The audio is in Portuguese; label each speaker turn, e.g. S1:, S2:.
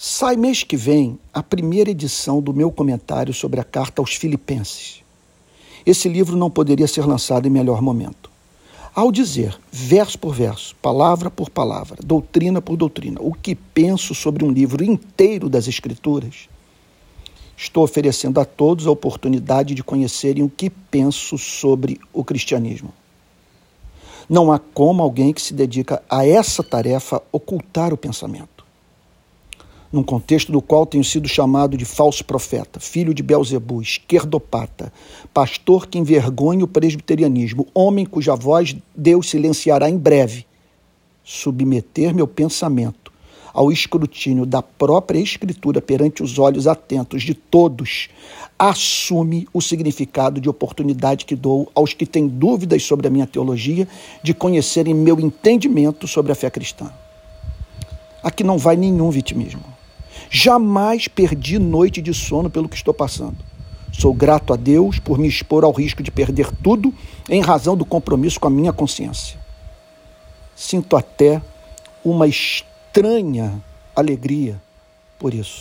S1: Sai mês que vem a primeira edição do meu comentário sobre a carta aos Filipenses. Esse livro não poderia ser lançado em melhor momento. Ao dizer, verso por verso, palavra por palavra, doutrina por doutrina, o que penso sobre um livro inteiro das Escrituras, estou oferecendo a todos a oportunidade de conhecerem o que penso sobre o cristianismo. Não há como alguém que se dedica a essa tarefa ocultar o pensamento num contexto do qual tenho sido chamado de falso profeta, filho de Belzebu, esquerdopata, pastor que envergonha o presbiterianismo, homem cuja voz Deus silenciará em breve, submeter meu pensamento ao escrutínio da própria Escritura perante os olhos atentos de todos, assume o significado de oportunidade que dou aos que têm dúvidas sobre a minha teologia de conhecerem meu entendimento sobre a fé cristã. Aqui não vai nenhum vitimismo. Jamais perdi noite de sono pelo que estou passando. Sou grato a Deus por me expor ao risco de perder tudo em razão do compromisso com a minha consciência. Sinto até uma estranha alegria por isso.